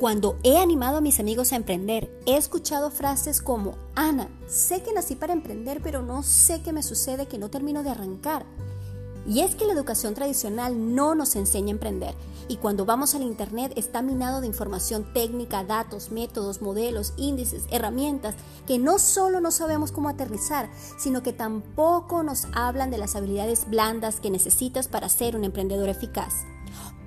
Cuando he animado a mis amigos a emprender, he escuchado frases como, Ana, sé que nací para emprender, pero no sé qué me sucede que no termino de arrancar. Y es que la educación tradicional no nos enseña a emprender. Y cuando vamos al Internet está minado de información técnica, datos, métodos, modelos, índices, herramientas que no solo no sabemos cómo aterrizar, sino que tampoco nos hablan de las habilidades blandas que necesitas para ser un emprendedor eficaz.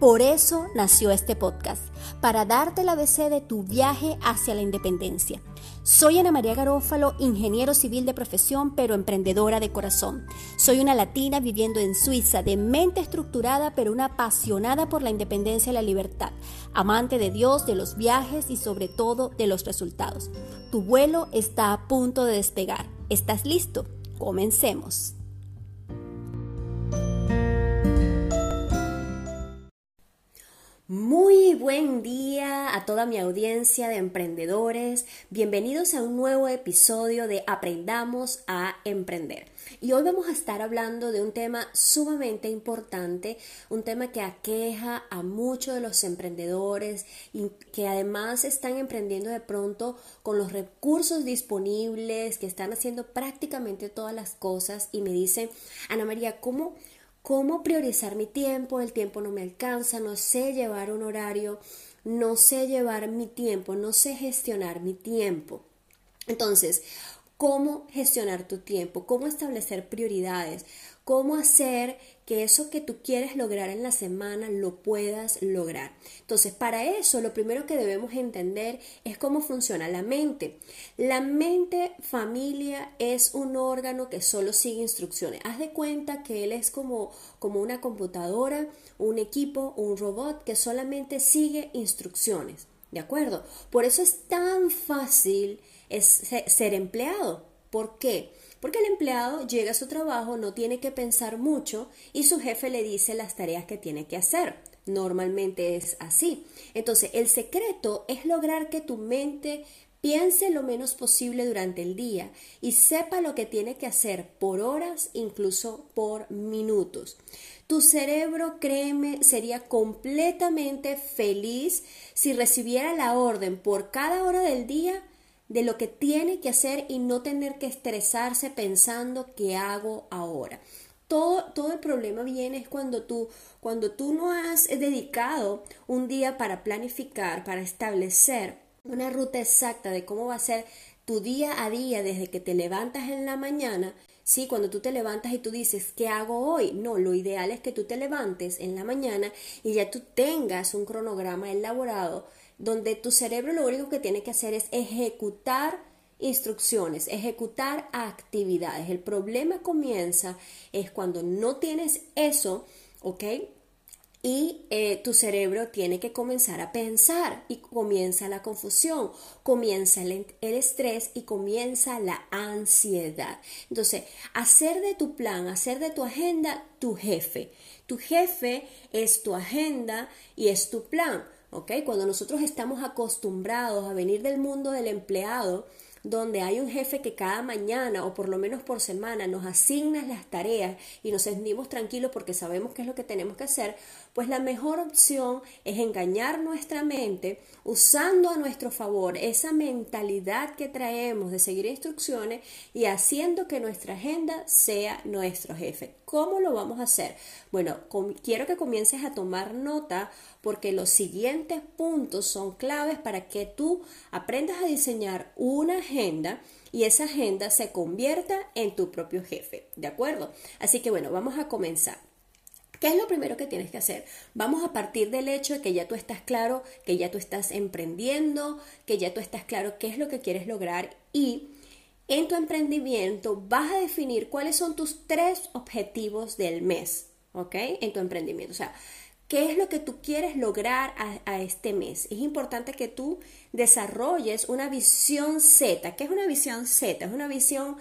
Por eso nació este podcast, para darte la ABC de tu viaje hacia la independencia. Soy Ana María Garófalo, ingeniero civil de profesión, pero emprendedora de corazón. Soy una latina viviendo en Suiza, de mente estructurada, pero una apasionada por la independencia y la libertad, amante de Dios, de los viajes y sobre todo de los resultados. Tu vuelo está a punto de despegar. ¿Estás listo? Comencemos. Muy buen día a toda mi audiencia de emprendedores. Bienvenidos a un nuevo episodio de Aprendamos a Emprender. Y hoy vamos a estar hablando de un tema sumamente importante, un tema que aqueja a muchos de los emprendedores y que además están emprendiendo de pronto con los recursos disponibles, que están haciendo prácticamente todas las cosas y me dicen, Ana María, ¿cómo cómo priorizar mi tiempo, el tiempo no me alcanza, no sé llevar un horario, no sé llevar mi tiempo, no sé gestionar mi tiempo. Entonces, ¿cómo gestionar tu tiempo? ¿Cómo establecer prioridades? ¿Cómo hacer que eso que tú quieres lograr en la semana lo puedas lograr. Entonces, para eso lo primero que debemos entender es cómo funciona la mente. La mente familia es un órgano que solo sigue instrucciones. Haz de cuenta que él es como, como una computadora, un equipo, un robot que solamente sigue instrucciones. ¿De acuerdo? Por eso es tan fácil ser empleado. ¿Por qué? Porque el empleado llega a su trabajo, no tiene que pensar mucho y su jefe le dice las tareas que tiene que hacer. Normalmente es así. Entonces, el secreto es lograr que tu mente piense lo menos posible durante el día y sepa lo que tiene que hacer por horas, incluso por minutos. Tu cerebro, créeme, sería completamente feliz si recibiera la orden por cada hora del día de lo que tiene que hacer y no tener que estresarse pensando qué hago ahora. Todo, todo el problema viene es cuando tú, cuando tú no has dedicado un día para planificar, para establecer una ruta exacta de cómo va a ser tu día a día desde que te levantas en la mañana, Sí, cuando tú te levantas y tú dices, ¿qué hago hoy? No, lo ideal es que tú te levantes en la mañana y ya tú tengas un cronograma elaborado donde tu cerebro lo único que tiene que hacer es ejecutar instrucciones, ejecutar actividades. El problema comienza es cuando no tienes eso, ¿ok? Y eh, tu cerebro tiene que comenzar a pensar y comienza la confusión, comienza el, el, estrés y comienza la ansiedad. Entonces, hacer de tu plan, hacer de tu agenda tu jefe. Tu jefe es tu agenda y es tu plan. Cuando nosotros estamos acostumbrados a venir del mundo del empleado, donde hay un jefe que cada mañana o por lo menos por semana nos asigna las tareas y nos sentimos tranquilos porque sabemos qué es lo que tenemos que hacer, pues la mejor opción es engañar nuestra mente usando a nuestro favor esa mentalidad que traemos de seguir instrucciones y haciendo que nuestra agenda sea nuestro jefe. ¿Cómo lo vamos a hacer? Bueno, quiero que comiences a tomar nota porque los siguientes puntos son claves para que tú aprendas a diseñar una agenda y esa agenda se convierta en tu propio jefe, ¿de acuerdo? Así que bueno, vamos a comenzar. ¿Qué es lo primero que tienes que hacer? Vamos a partir del hecho de que ya tú estás claro, que ya tú estás emprendiendo, que ya tú estás claro qué es lo que quieres lograr y en tu emprendimiento vas a definir cuáles son tus tres objetivos del mes, ¿ok? En tu emprendimiento. O sea, ¿Qué es lo que tú quieres lograr a, este mes? Es importante que tú desarrolles una visión Z. ¿Qué es una visión Z? Es una visión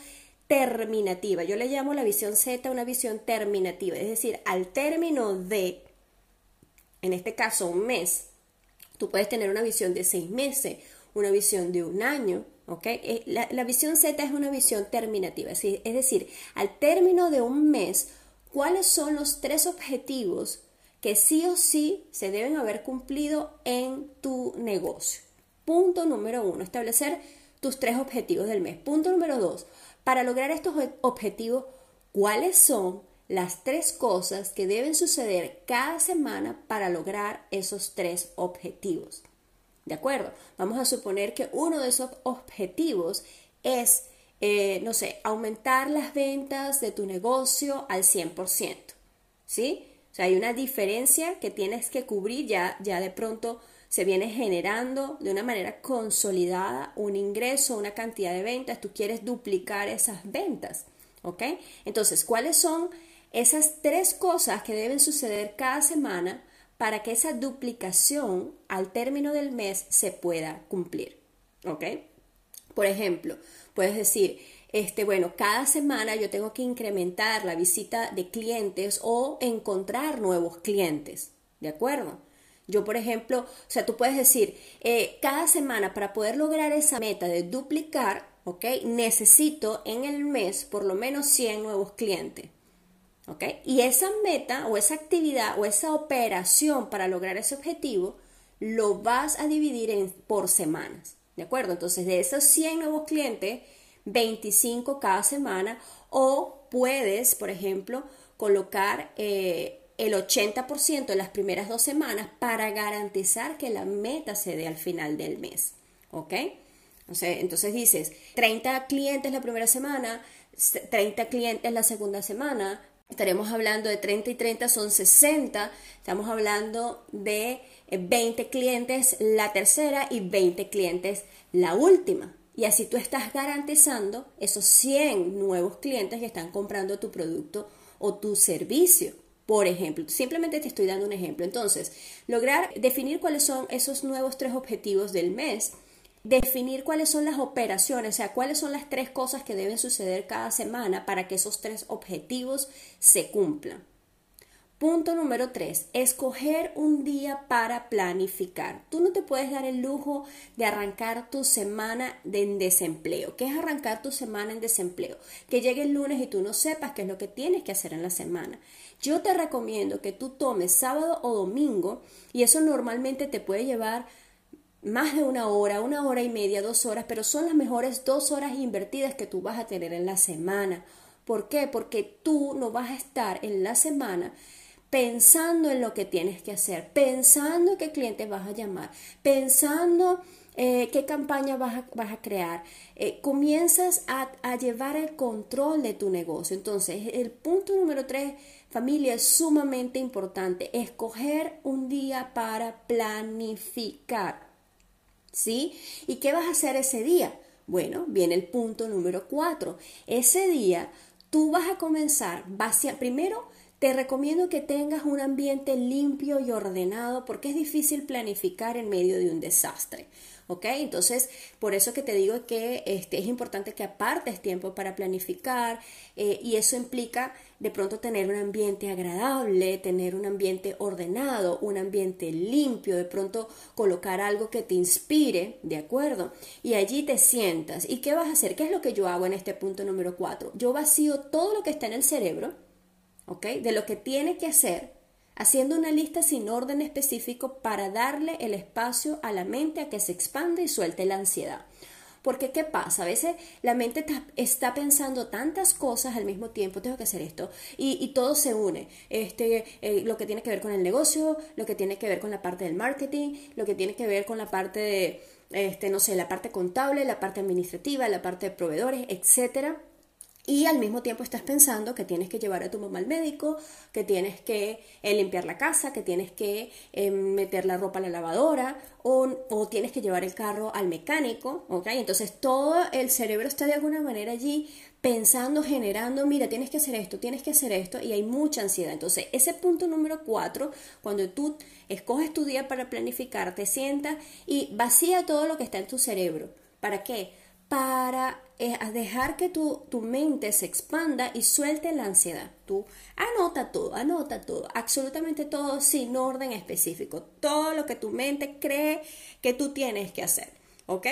terminativa. Yo le llamo la visión Z una visión terminativa. Es decir, al término de, en este caso, un mes, tú puedes tener una visión de seis meses, una visión de un año. Eh, la, la visión Z es una visión terminativa. Es decir, al término de un mes, ¿cuáles son los tres objetivos que sí o sí se deben haber cumplido en tu negocio. Punto número uno, establecer tus tres objetivos del mes. Punto número dos, para lograr estos objetivos, ¿cuáles son las tres cosas que deben suceder cada semana para lograr esos tres objetivos? ¿De acuerdo? Vamos a suponer que uno de esos objetivos es, eh, no sé, aumentar las ventas de tu negocio al 100%. ¿Sí? O sea, hay una diferencia que tienes que cubrir ya, ya de pronto se viene generando de una manera consolidada un ingreso, una cantidad de ventas, tú quieres duplicar esas ventas, ¿ok? Entonces, ¿cuáles son esas tres cosas que deben suceder cada semana para que esa duplicación al término del mes se pueda cumplir, ¿ok? Por ejemplo, puedes decir, este, bueno, cada semana yo tengo que incrementar la visita de clientes o encontrar nuevos clientes, ¿de acuerdo? Yo, por ejemplo, o sea, tú puedes decir, eh, cada semana para poder lograr esa meta de duplicar, ¿ok? Necesito en el mes por lo menos 100 nuevos clientes, ¿ok? Y esa meta o esa actividad o esa operación para lograr ese objetivo lo vas a dividir en, por semanas, ¿de acuerdo? Entonces, de esos 100 nuevos clientes, 25 cada semana o puedes, por ejemplo, colocar eh, el 80% en las primeras dos semanas para garantizar que la meta se dé al final del mes. ¿Ok? entonces dices 30 clientes la primera semana, 30 clientes la segunda semana, estaremos hablando de 30 y 30 son 60, estamos hablando de 20 clientes la tercera y 20 clientes la última. Y así tú estás garantizando esos 100 nuevos clientes que están comprando tu producto o tu servicio. Por ejemplo, simplemente te estoy dando un ejemplo. Entonces, lograr definir cuáles son esos nuevos tres objetivos del mes, definir cuáles son las operaciones, o sea, cuáles son las tres cosas que deben suceder cada semana para que esos tres objetivos se cumplan. Punto número tres, escoger un día para planificar. Tú no te puedes dar el lujo de arrancar tu semana de en desempleo. ¿Qué es arrancar tu semana en desempleo? Que llegue el lunes y tú no sepas qué es lo que tienes que hacer en la semana. Yo te recomiendo que tú tomes sábado o domingo y eso normalmente te puede llevar más de una hora, una hora y media, dos horas, pero son las mejores dos horas invertidas que tú vas a tener en la semana. ¿Por qué? Porque tú no vas a estar en la semana pensando en lo que tienes que hacer, pensando qué clientes vas a llamar, pensando eh, qué campaña vas a, crear. Eh, comienzas a, a, llevar el control de tu negocio. Entonces, el punto número tres, familia, es sumamente importante. Escoger un día para planificar. ¿Sí? ¿Y qué vas a hacer ese día? Bueno, viene el punto número cuatro. Ese día tú vas a comenzar, primero te recomiendo que tengas un ambiente limpio y ordenado porque es difícil planificar en medio de un desastre. ¿Ok? Entonces, por eso que te digo que este, es importante que apartes tiempo para planificar eh, y eso implica de pronto tener un ambiente agradable, tener un ambiente ordenado, un ambiente limpio, de pronto colocar algo que te inspire, ¿de acuerdo? Y allí te sientas. ¿Y qué vas a hacer? ¿Qué es lo que yo hago en este punto número 4? Yo vacío todo lo que está en el cerebro de lo que tiene que hacer, haciendo una lista sin orden específico para darle el espacio a la mente a que se expande y suelte la ansiedad. Porque, ¿qué pasa? A veces la mente está pensando tantas cosas al mismo tiempo, tengo que hacer esto, y, todo se une. Este, eh, lo que tiene que ver con el negocio, lo que tiene que ver con la parte del marketing, lo que tiene que ver con la parte de, este, no sé, la parte contable, la parte administrativa, la parte de proveedores, etcétera y al mismo tiempo estás pensando que tienes que llevar a tu mamá al médico, que tienes que eh, limpiar la casa, que tienes que eh, meter la ropa a la lavadora o, o, tienes que llevar el carro al mecánico, ¿ok? Entonces todo el cerebro está de alguna manera allí pensando, generando, mira, tienes que hacer esto, tienes que hacer esto y hay mucha ansiedad. Entonces ese punto número cuatro, cuando tú escoges tu día para planificar, te sientas y vacía todo lo que está en tu cerebro. ¿Para qué? para eh, dejar que tu, tu, mente se expanda y suelte la ansiedad. Tú anota todo, anota todo, absolutamente todo sin orden específico, todo lo que tu mente cree que tú tienes que hacer, ¿ok?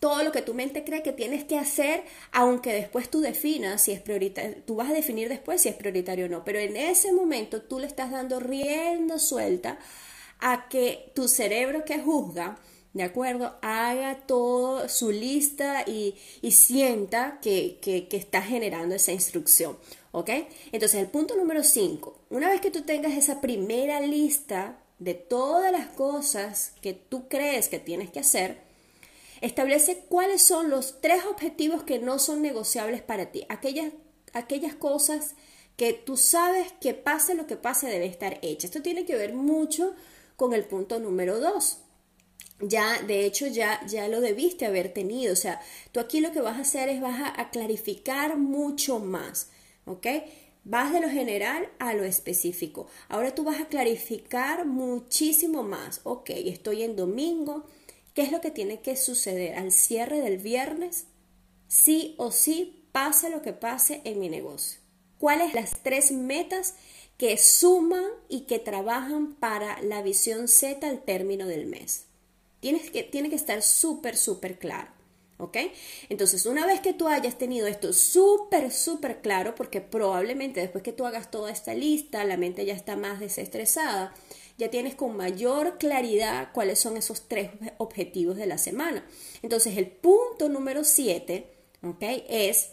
todo lo que tu mente cree que tienes que hacer, aunque después tú definas si es prioritario, tú vas a definir después si es prioritario o no, pero en ese momento tú le estás dando rienda suelta a que tu cerebro que juzga, ¿de acuerdo? Haga todo su lista y, sienta que, que, que está generando esa instrucción. ¿Ok? Entonces, el punto número 5, una vez que tú tengas esa primera lista de todas las cosas que tú crees que tienes que hacer, establece cuáles son los tres objetivos que no son negociables para ti, aquellas, aquellas cosas que tú sabes que pase lo que pase debe estar hecha. Esto tiene que ver mucho con el punto número 2 ya, de hecho, ya, ya lo debiste haber tenido. O sea, tú aquí lo que vas a hacer es vas a, clarificar mucho más, ¿ok? Vas de lo general a lo específico. Ahora tú vas a clarificar muchísimo más. Ok, estoy en domingo. ¿Qué es lo que tiene que suceder al cierre del viernes? Sí o sí, pase lo que pase en mi negocio. ¿Cuáles las tres metas que suman y que trabajan para la visión Z al término del mes? Tienes que, tiene que estar súper, súper claro. ¿Ok? Entonces, una vez que tú hayas tenido esto súper, súper claro, porque probablemente después que tú hagas toda esta lista, la mente ya está más desestresada, ya tienes con mayor claridad cuáles son esos tres objetivos de la semana. Entonces, el punto número siete, ¿ok? Es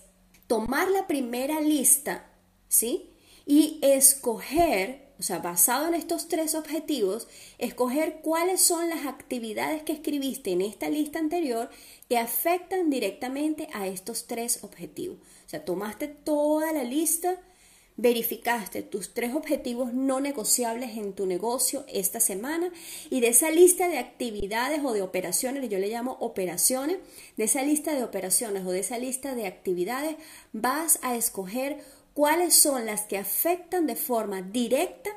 tomar la primera lista, ¿sí? Y escoger o sea, basado en estos tres objetivos, escoger cuáles son las actividades que escribiste en esta lista anterior que afectan directamente a estos tres objetivos. O sea, tomaste toda la lista, verificaste tus tres objetivos no negociables en tu negocio esta semana y de esa lista de actividades o de operaciones, yo le llamo operaciones, de esa lista de operaciones o de esa lista de actividades vas a escoger cuáles son las que afectan de forma directa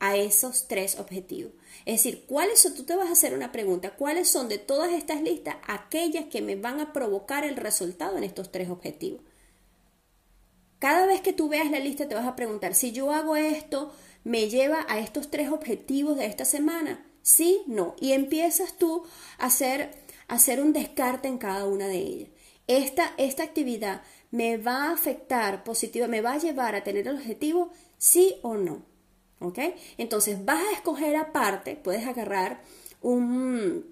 a esos tres objetivos. Es decir, ¿cuáles son? Tú te vas a hacer una pregunta, ¿cuáles son de todas estas listas aquellas que me van a provocar el resultado en estos tres objetivos? Cada vez que tú veas la lista te vas a preguntar, si yo hago esto, ¿me lleva a estos tres objetivos de esta semana? Sí, no. Y empiezas tú a hacer, a hacer un descarte en cada una de ellas. Esta, esta actividad me va a afectar positiva, me va a llevar a tener el objetivo, sí o no. ¿Ok? Entonces vas a escoger aparte, puedes agarrar un,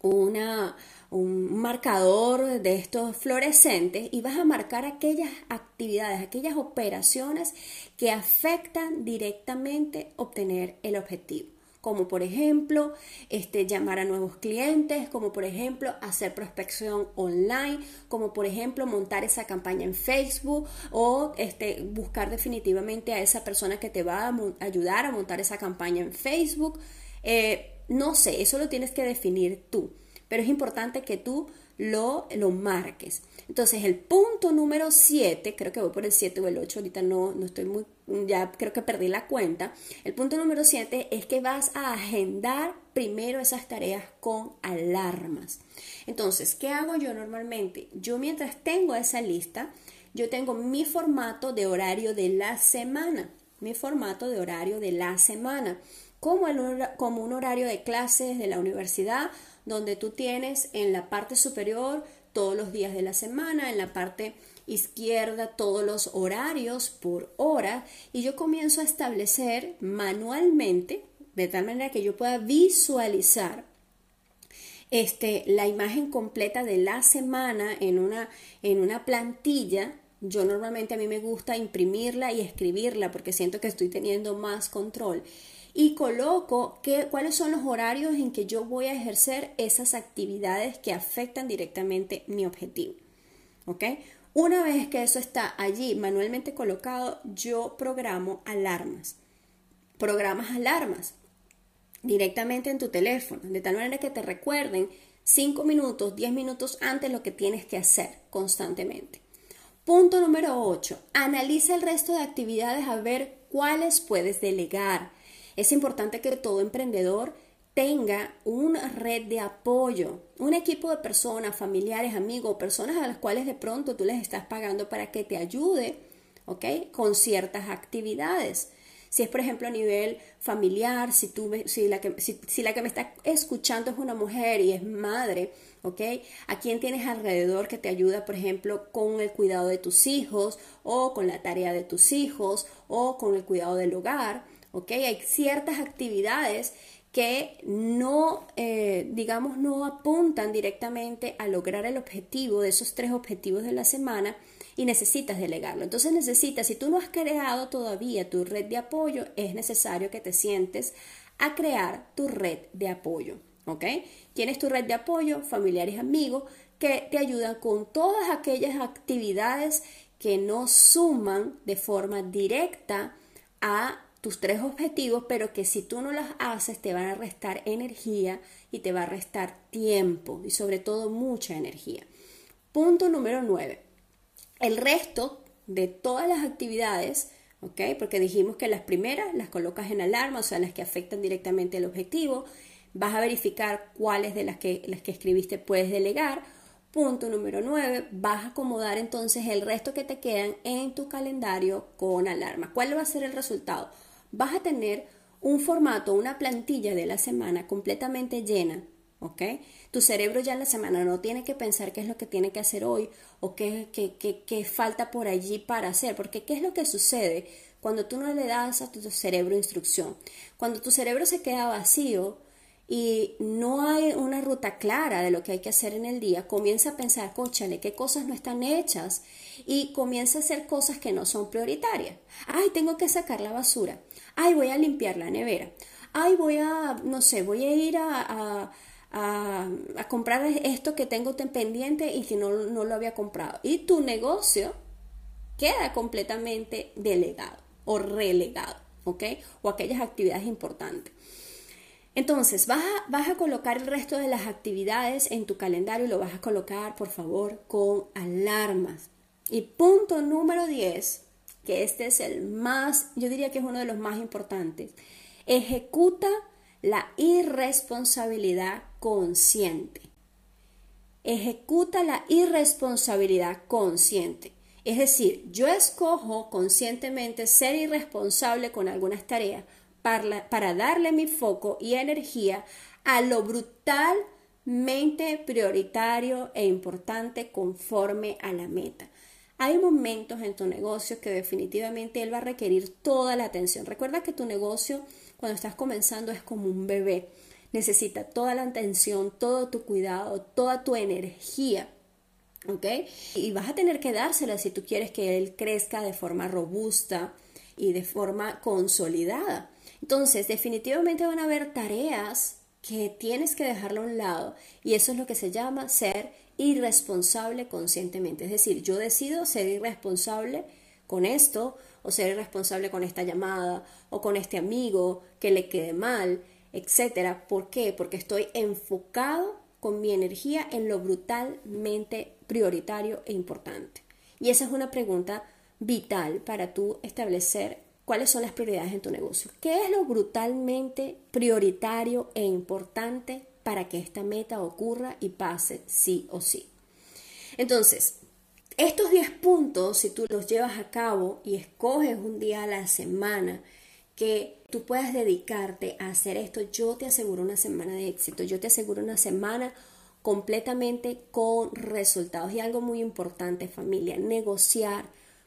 una, un marcador de estos fluorescentes y vas a marcar aquellas actividades, aquellas operaciones que afectan directamente obtener el objetivo como por ejemplo este, llamar a nuevos clientes, como por ejemplo hacer prospección online, como por ejemplo montar esa campaña en Facebook o este, buscar definitivamente a esa persona que te va a ayudar a montar esa campaña en Facebook. Eh, no sé, eso lo tienes que definir tú, pero es importante que tú lo, lo marques. Entonces, el punto número 7, creo que voy por el 7 o el 8, ahorita no, no estoy muy, ya creo que perdí la cuenta. El punto número 7 es que vas a agendar primero esas tareas con alarmas. Entonces, ¿qué hago yo normalmente? Yo mientras tengo esa lista, yo tengo mi formato de horario de la semana, mi formato de horario de la semana, como, el, como un horario de clases de la universidad donde tú tienes en la parte superior todos los días de la semana, en la parte izquierda todos los horarios por hora y yo comienzo a establecer manualmente de tal manera que yo pueda visualizar este, la imagen completa de la semana en una, en una plantilla. Yo normalmente a mí me gusta imprimirla y escribirla porque siento que estoy teniendo más control y coloco cuáles son los horarios en que yo voy a ejercer esas actividades que afectan directamente mi objetivo. Una vez que eso está allí manualmente colocado, yo programo alarmas. Programas alarmas directamente en tu teléfono, de tal manera que te recuerden 5 minutos, 10 minutos antes lo que tienes que hacer constantemente. Punto número 8. Analiza el resto de actividades a ver cuáles puedes delegar, es importante que todo emprendedor tenga una red de apoyo, un equipo de personas, familiares, amigos, personas a las cuales de pronto tú les estás pagando para que te ayude, ¿ok? Con ciertas actividades. Si es, por ejemplo, a nivel familiar, si, tú, si, la, que, si, la que me está escuchando es una mujer y es madre, ¿ok? ¿A quién tienes alrededor que te ayuda, por ejemplo, con el cuidado de tus hijos o con la tarea de tus hijos o con el cuidado del hogar? ¿Ok? Hay ciertas actividades que no, eh, digamos, no apuntan directamente a lograr el objetivo de esos tres objetivos de la semana y necesitas delegarlo. Entonces necesitas, si tú no has creado todavía tu red de apoyo, es necesario que te sientes a crear tu red de apoyo. ¿Ok? Tienes tu red de apoyo, familiares, amigos, que te ayudan con todas aquellas actividades que no suman de forma directa a tus tres objetivos, pero que si tú no las haces te van a restar energía y te va a restar tiempo y sobre todo mucha energía. Punto número 9. El resto de todas las actividades, ¿ok? Porque dijimos que las primeras las colocas en alarma, o sea, las que afectan directamente el objetivo. Vas a verificar cuáles de las que, las que escribiste puedes delegar. Punto número 9, vas a acomodar entonces el resto que te quedan en tu calendario con alarma. ¿Cuál va a ser el resultado? Vas a tener un formato, una plantilla de la semana completamente llena, ¿ok? Tu cerebro ya en la semana no tiene que pensar qué es lo que tiene que hacer hoy o qué, qué, falta por allí para hacer, porque ¿qué es lo que sucede cuando tú no le das a tu cerebro instrucción? Cuando tu cerebro se queda vacío, y no hay una ruta clara de lo que hay que hacer en el día, comienza a pensar, cóchale, qué cosas no están hechas y comienza a hacer cosas que no son prioritarias. Ay, tengo que sacar la basura. Ay, voy a limpiar la nevera. Ay, voy a, no sé, voy a ir a, a, a, comprar esto que tengo pendiente y que no, no lo había comprado. Y tu negocio queda completamente delegado o relegado, ¿ok? O aquellas actividades importantes. Entonces, vas a, a, colocar el resto de las actividades en tu calendario y lo vas a colocar, por favor, con alarmas. Y punto número 10, que este es el más, yo diría que es uno de los más importantes, ejecuta la irresponsabilidad consciente. Ejecuta la irresponsabilidad consciente. Es decir, yo escojo conscientemente ser irresponsable con algunas tareas para, darle mi foco y energía a lo brutalmente prioritario e importante conforme a la meta. Hay momentos en tu negocio que definitivamente él va a requerir toda la atención. Recuerda que tu negocio cuando estás comenzando es como un bebé. Necesita toda la atención, todo tu cuidado, toda tu energía. ¿Ok? Y vas a tener que dársela si tú quieres que él crezca de forma robusta y de forma consolidada. Entonces, definitivamente van a haber tareas que tienes que dejarlo a un lado y eso es lo que se llama ser irresponsable conscientemente. Es decir, yo decido ser irresponsable con esto o ser irresponsable con esta llamada o con este amigo que le quede mal, etcétera. ¿Por qué? Porque estoy enfocado con mi energía en lo brutalmente prioritario e importante. Y esa es una pregunta vital para tú establecer cuáles son las prioridades en tu negocio. ¿Qué es lo brutalmente prioritario e importante para que esta meta ocurra y pase sí o sí? Entonces, estos 10 puntos, si tú los llevas a cabo y escoges un día a la semana que tú puedas dedicarte a hacer esto, yo te aseguro una semana de éxito, yo te aseguro una semana completamente con resultados. Y algo muy importante, familia, negociar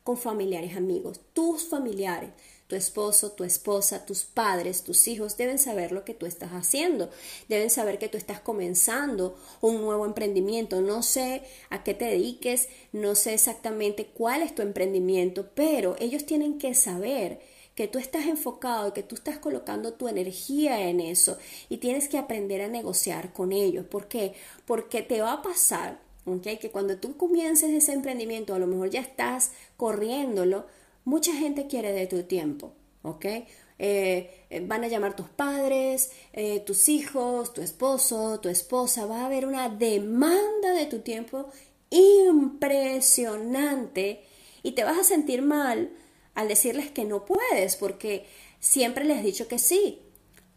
con familiares, amigos, tus familiares, tu esposo, tu esposa, tus padres, tus hijos deben saber lo que tú estás haciendo, deben saber que tú estás comenzando un nuevo emprendimiento. No sé a qué te dediques, no sé exactamente cuál es tu emprendimiento, pero ellos tienen que saber que tú estás enfocado, que tú estás colocando tu energía en eso y tienes que aprender a negociar con ellos. ¿Por qué? Porque te va a pasar que cuando tú comiences ese emprendimiento, a lo mejor ya estás corriéndolo, mucha gente quiere de tu tiempo, ¿ok? Eh, eh, van a llamar tus padres, eh, tus hijos, tu esposo, tu esposa, va a haber una demanda de tu tiempo impresionante y te vas a sentir mal al decirles que no puedes porque siempre les has dicho que sí,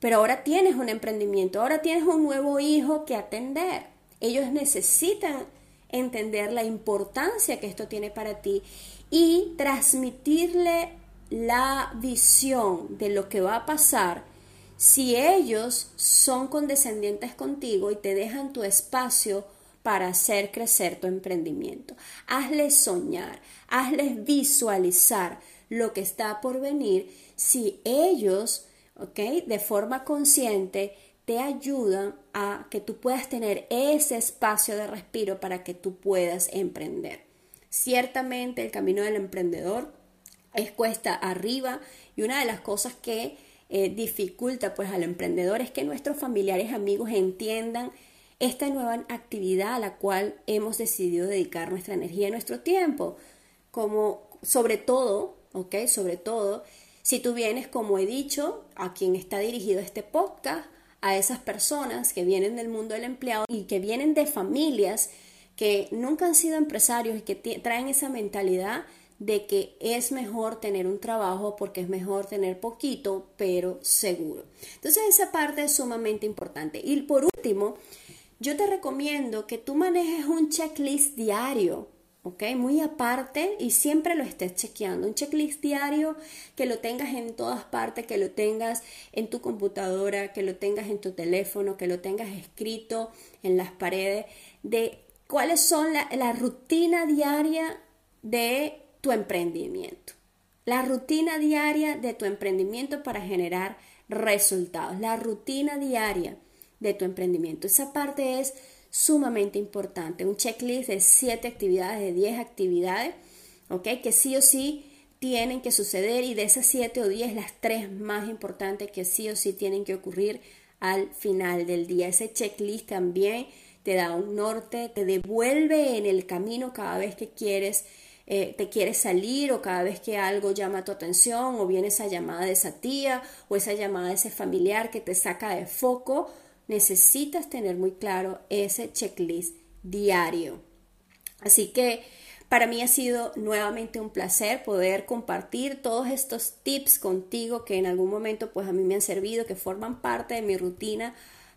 pero ahora tienes un emprendimiento, ahora tienes un nuevo hijo que atender. Ellos necesitan entender la importancia que esto tiene para ti y transmitirle la visión de lo que va a pasar si ellos son condescendientes contigo y te dejan tu espacio para hacer crecer tu emprendimiento. Hazles soñar, hazles visualizar lo que está por venir si ellos, ¿ok? De forma consciente te ayudan a que tú puedas tener ese espacio de respiro para que tú puedas emprender. Ciertamente el camino del emprendedor es cuesta arriba y una de las cosas que eh, dificulta pues al emprendedor es que nuestros familiares amigos entiendan esta nueva actividad a la cual hemos decidido dedicar nuestra energía y nuestro tiempo. Como sobre todo, ¿ok? Sobre todo, si tú vienes, como he dicho, a quien está dirigido este podcast, a esas personas que vienen del mundo del empleado y que vienen de familias que nunca han sido empresarios y que traen esa mentalidad de que es mejor tener un trabajo porque es mejor tener poquito, pero seguro. Entonces esa parte es sumamente importante. Y por último, yo te recomiendo que tú manejes un checklist diario, ¿ok? Muy aparte y siempre lo estés chequeando. Un checklist diario que lo tengas en todas partes, que lo tengas en tu computadora, que lo tengas en tu teléfono, que lo tengas escrito en las paredes, de cuáles son la, la rutina diaria de tu emprendimiento. La rutina diaria de tu emprendimiento para generar resultados. La rutina diaria de tu emprendimiento. Esa parte es sumamente importante. Un checklist de 7 actividades, de 10 actividades, ¿ok? Que sí o sí tienen que suceder y de esas 7 o 10, las tres más importantes que sí o sí tienen que ocurrir al final del día. Ese checklist también te da un norte, te devuelve en el camino cada vez que quieres eh, te quieres salir o cada vez que algo llama tu atención o viene esa llamada de esa tía o esa llamada de ese familiar que te saca de foco necesitas tener muy claro ese checklist diario. Así que para mí ha sido nuevamente un placer poder compartir todos estos tips contigo que en algún momento pues a mí me han servido, que forman parte de mi rutina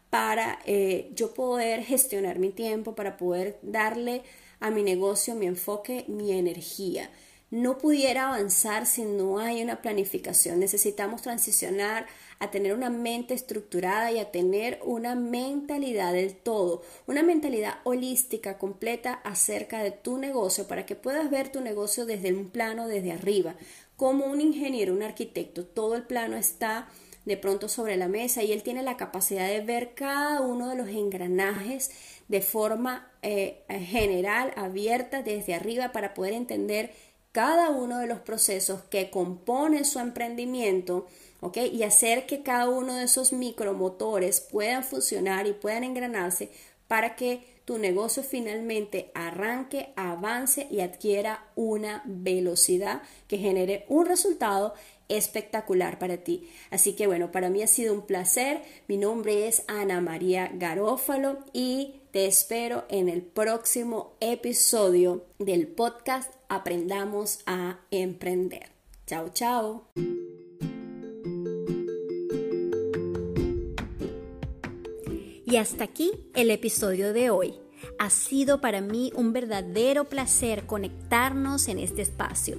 para eh, yo poder gestionar mi tiempo, para poder darle a mi negocio mi enfoque, mi energía no pudiera avanzar si no hay una planificación. Necesitamos transicionar a tener una mente estructurada y a tener una mentalidad del todo, una mentalidad holística completa acerca de tu negocio para que puedas ver tu negocio desde un plano desde arriba. Como un ingeniero, un arquitecto, todo el plano está de pronto sobre la mesa y él tiene la capacidad de ver cada uno de los engranajes de forma eh, general, abierta desde arriba para poder entender cada uno de los procesos que componen su emprendimiento, ¿ok? Y hacer que cada uno de esos micromotores puedan funcionar y puedan engranarse para que tu negocio finalmente arranque, avance y adquiera una velocidad que genere un resultado espectacular para ti. Así que bueno, para mí ha sido un placer. Mi nombre es Ana María Garófalo y te espero en el próximo episodio del podcast Aprendamos a Emprender. Chao, chao. Y hasta aquí el episodio de hoy. Ha sido para mí un verdadero placer conectarnos en este espacio.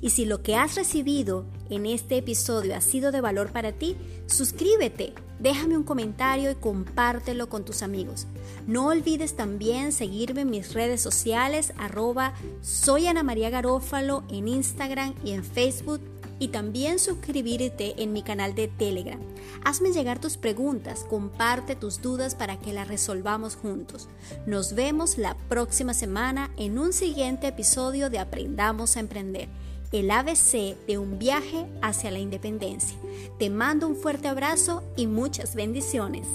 Y si lo que has recibido en este episodio ha sido de valor para ti, suscríbete Déjame un comentario y compártelo con tus amigos. No olvides también seguirme en mis redes sociales arroba soy Ana María Garófalo en Instagram y en Facebook y también suscribirte en mi canal de Telegram. Hazme llegar tus preguntas, comparte tus dudas para que las resolvamos juntos. Nos vemos la próxima semana en un siguiente episodio de Aprendamos a Emprender el ABC de un viaje hacia la independencia. Te mando un fuerte abrazo y muchas bendiciones.